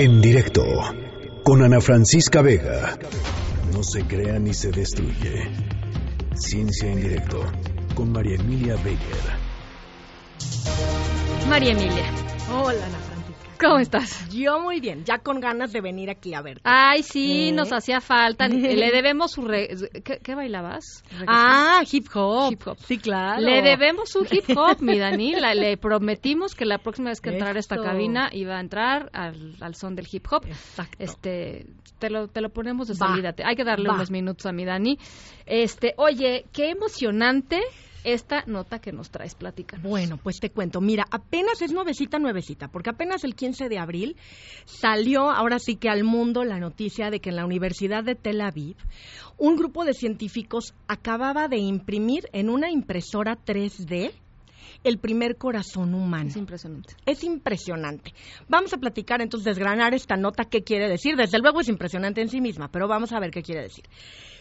En directo con Ana Francisca Vega. No se crea ni se destruye. Ciencia en directo con María Emilia Beyer. María Emilia, Hola, Ana. ¿Cómo estás? Yo muy bien, ya con ganas de venir aquí a verte. Ay, sí, ¿Eh? nos hacía falta. Le debemos su... re- ¿Qué, qué bailabas? Ah, hip hop. Hip hop. Sí, claro. Le debemos un hip hop, mi Dani. La- le prometimos que la próxima vez que entrara a esta cabina iba a entrar al, al son del hip hop. Exacto. Este, te lo, te lo ponemos de salida. Hay que darle Va. unos minutos a mi Dani. Este, oye, qué emocionante esta nota que nos traes. Platícanos. Bueno, pues te cuento. Mira, apenas es nuevecita, nuevecita, porque apenas el 15 de abril salió ahora sí que al mundo la noticia de que en la Universidad de Tel Aviv un grupo de científicos acababa de imprimir en una impresora 3D el primer corazón humano. Es impresionante. Es impresionante. Vamos a platicar entonces, desgranar esta nota, qué quiere decir. Desde luego es impresionante en sí misma, pero vamos a ver qué quiere decir.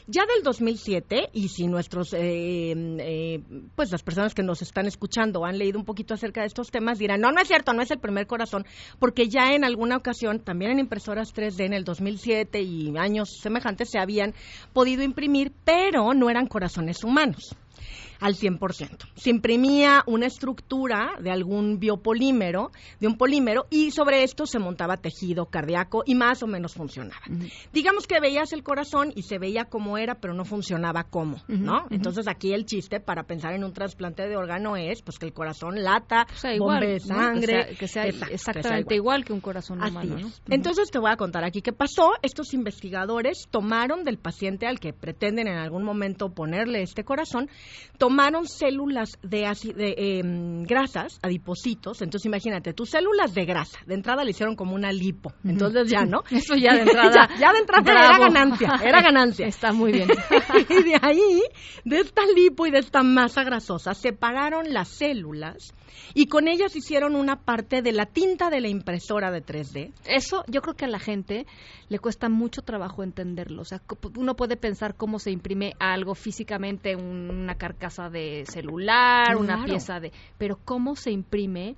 Ya del 2007, y si nuestros, eh, eh, pues las personas que nos están escuchando han leído un poquito acerca de estos temas, dirán, no, no es cierto, no es el primer corazón, porque ya en alguna ocasión, también en impresoras 3D en el 2007 y años semejantes, se habían podido imprimir, pero no eran corazones humanos al 100%. Se imprimía una estructura de algún biopolímero, de un polímero, y sobre esto se montaba tejido cardíaco y más o menos funcionaba. Digamos que veías el corazón y se veía como era, pero no funcionaba como, ¿no? Entonces aquí el chiste para pensar en un trasplante de órgano es pues que el corazón lata, O sea, igual. bombee ¿no? sangre, Que sea, que sea Exacto, que sea exactamente igual. igual. que un corazón Así humano, es. ¿no? Entonces te voy a contar aquí qué pasó. Estos investigadores tomaron del paciente al que pretenden en algún momento ponerle este corazón, tomaron células de, de, em, grasas, adipocitos. Entonces imagínate, tus células de grasa, de entrada le hicieron como una lipo. Entonces ya, ¿no? Eso ya de entrada. ya, ya de entrada era ganancia, era ganancia. Está muy bien. y de ahí, de esta lipo y de esta masa grasosa, separaron las células y con ellas hicieron una parte de la tinta de la impresora de 3D. Eso yo creo que a la gente le cuesta mucho trabajo entenderlo. O sea, uno puede pensar cómo se imprime algo físicamente, un- una carcasa de celular, una pieza de... Pero cómo se imprime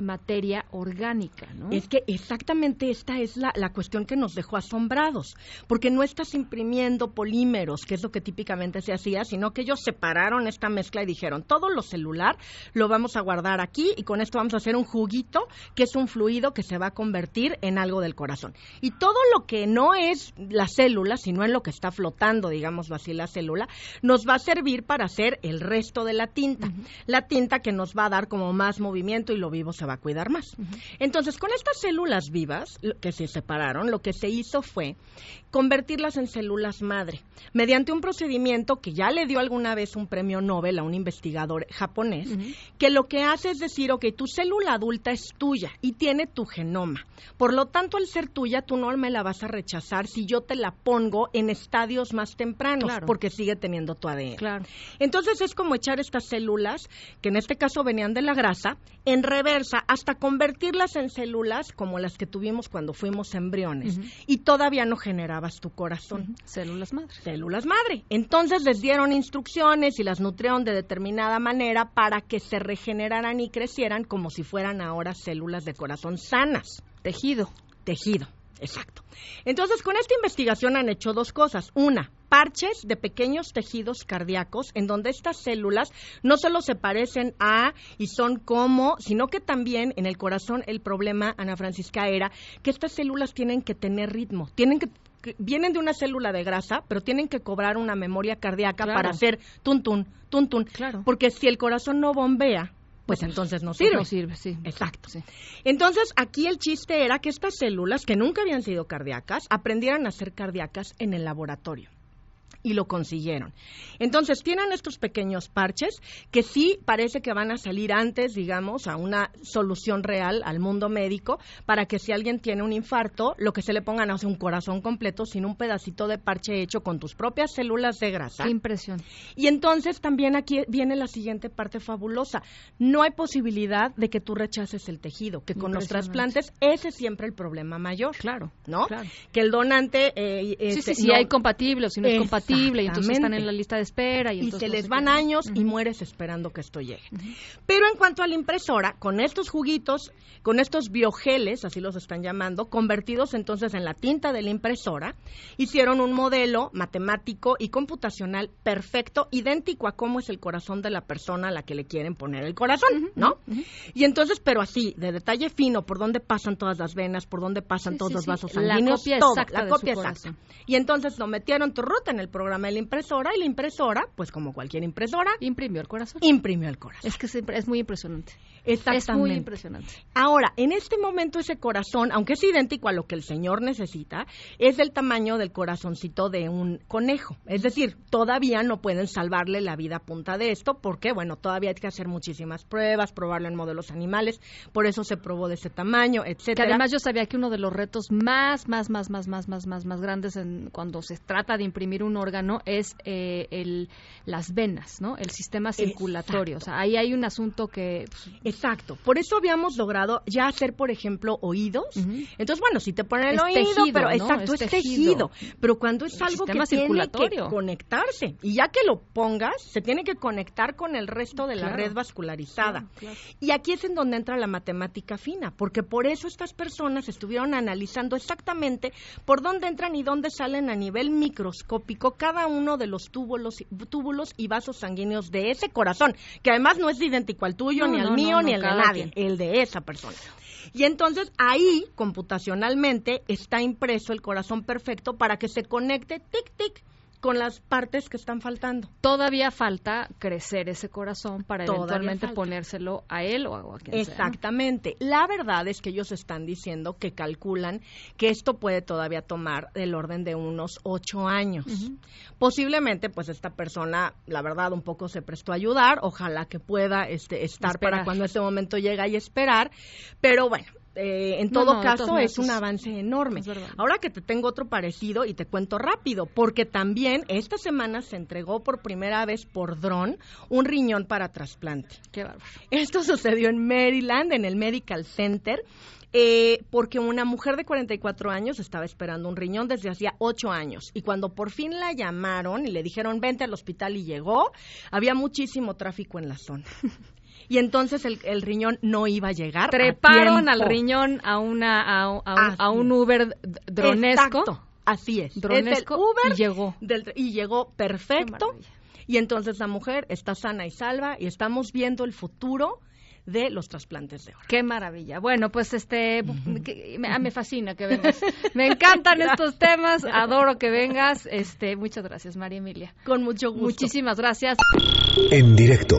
materia orgánica, ¿no? Es que exactamente esta es la, la cuestión que nos dejó asombrados, porque no estás imprimiendo polímeros, que es lo que típicamente se hacía, sino que ellos separaron esta mezcla y dijeron, todo lo celular lo vamos a guardar aquí y con esto vamos a hacer un juguito, que es un fluido que se va a convertir en algo del corazón. Y todo lo que no es la célula, sino en lo que está flotando, digamos así, la célula, nos va a servir para hacer el resto de la tinta. La tinta que nos va a dar como más movimiento y lo vivo se va a cuidar más. Entonces, con estas células vivas que se separaron, lo que se hizo fue convertirlas en células madre, mediante un procedimiento que ya le dio alguna vez un premio Nobel a un investigador japonés, que lo que hace es decir, ok, tu célula adulta es tuya y tiene tu genoma. Por lo tanto, al ser tuya, tú no me la vas a rechazar si yo te la pongo en estadios más tempranos, Claro. porque sigue teniendo tu ADN. Claro. Entonces es como echar estas células, que en este caso venían de la grasa, en hasta convertirlas en células como las que tuvimos cuando fuimos embriones. Y todavía no generabas tu corazón. Células madres. Células madre. Entonces les dieron instrucciones y las nutrieron de determinada manera para que se regeneraran y crecieran como si fueran ahora células de corazón sanas Tejido. tejido. Exacto. Entonces, con esta investigación han hecho dos cosas. Una, parches de pequeños tejidos cardíacos en donde estas células no solo se parecen a y son como, sino que también en el corazón el problema, Ana Francisca, era que estas células tienen que tener ritmo, tienen que que vienen de una célula de grasa, pero tienen que cobrar una memoria cardíaca Claro. para hacer tun tun, tun tun. Claro. Porque si el corazón no bombea, pues entonces no sirve. No sirve, sí. Exacto. Sí. Entonces, aquí el chiste era que estas células, que nunca habían sido cardíacas, aprendieran a ser cardíacas en el laboratorio. Y lo consiguieron. Entonces, tienen estos pequeños parches que sí parece que van a salir antes, digamos, a una solución real al mundo médico, para que si alguien tiene un infarto, lo que se le ponga no sea un corazón completo, sino un pedacito de parche hecho con tus propias células de grasa. Qué impresión. Y entonces también aquí viene la siguiente parte fabulosa. No hay posibilidad de que tú rechaces el tejido, que con los trasplantes ese es siempre el problema mayor. Claro, ¿no? claro. Que el donante... eh, Sí, sí, sí, no- hay compatible o si no es Exacto. Factible y entonces están en la lista de espera. Y, y se les van años y mueres esperando que esto llegue. Pero en cuanto a la impresora, con estos juguitos, con estos biogeles, así los están llamando, convertidos entonces en la tinta de la impresora, hicieron un modelo matemático y computacional perfecto, idéntico a cómo es el corazón de la persona a la que le quieren poner el corazón, ¿no? Y entonces, pero así, de detalle fino, por dónde pasan todas las venas, por dónde pasan todos los vasos sanguíneos, la copia todo, exacta la copia exacta. Y entonces lo metieron tu ruta en el programa de la impresora y la impresora, pues como cualquier impresora, imprimió el corazón. Imprimió el corazón. Es que es muy impresionante. Exactamente. Es muy impresionante. Ahora, en este momento ese corazón, aunque es idéntico a lo que el señor necesita, es del tamaño del corazoncito de un conejo. Es decir, todavía no pueden salvarle la vida a punta de esto porque, bueno, todavía hay que hacer muchísimas pruebas, probarlo en modelos animales, por eso se probó de ese tamaño, etcétera. Que además yo sabía que uno de los retos más, más, más, más, más, más, más, más grandes en, cuando se trata de imprimir un órgano es eh, el, las venas, ¿no? El sistema circulatorio. O sea, ahí hay un asunto que... Pues, Exacto. Por eso habíamos logrado ya hacer, por ejemplo, oídos. Entonces, bueno, si te ponen el oído, pero exacto, es, tejido. Pero cuando es algo que tiene que conectarse y ya que lo pongas, se tiene que conectar con el resto de la red vascularizada. Y aquí es en donde entra la matemática fina, porque por eso estas personas estuvieron analizando exactamente por dónde entran y dónde salen a nivel microscópico cada uno de los túbulos, túbulos y vasos sanguíneos de ese corazón, que además no es idéntico al tuyo ni al mío ni el de nadie, el de esa persona. Y entonces ahí, computacionalmente, está impreso el corazón perfecto para que se conecte tic tic con las partes que están faltando. Todavía falta crecer ese corazón para eventualmente ponérselo a él o a, quien Exactamente. La verdad es que ellos están diciendo que calculan que esto puede todavía tomar el orden de unos ocho años. Posiblemente, pues esta persona, la verdad, un poco se prestó a ayudar. Ojalá que pueda este, estar para cuando ese momento llegue y esperar. Pero bueno, eh, en todo caso es un avance enorme. Ahora que te tengo otro parecido y te cuento rápido, porque también esta semana se entregó por primera vez por dron un riñón para trasplante. Qué bárbaro. Esto sucedió en Maryland, en el Medical Center. Eh, porque una mujer de 44 años estaba esperando un riñón desde hacía 8 años y cuando por fin la llamaron y le dijeron vente al hospital y llegó, había muchísimo tráfico en la zona. y entonces el, el riñón no iba a llegar. Treparon al riñón a una a, un Uber dronesco. Exacto, así es. Dronesco Uber y llegó. y llegó perfecto. Y entonces la mujer está sana y salva y estamos viendo el futuro de los trasplantes de órganos. Qué maravilla. Bueno, pues este me, ah, me, fascina que vengas. Me encantan estos temas, adoro que vengas. Este, muchas gracias, María Emilia. Con mucho gusto. Muchísimas gracias. En directo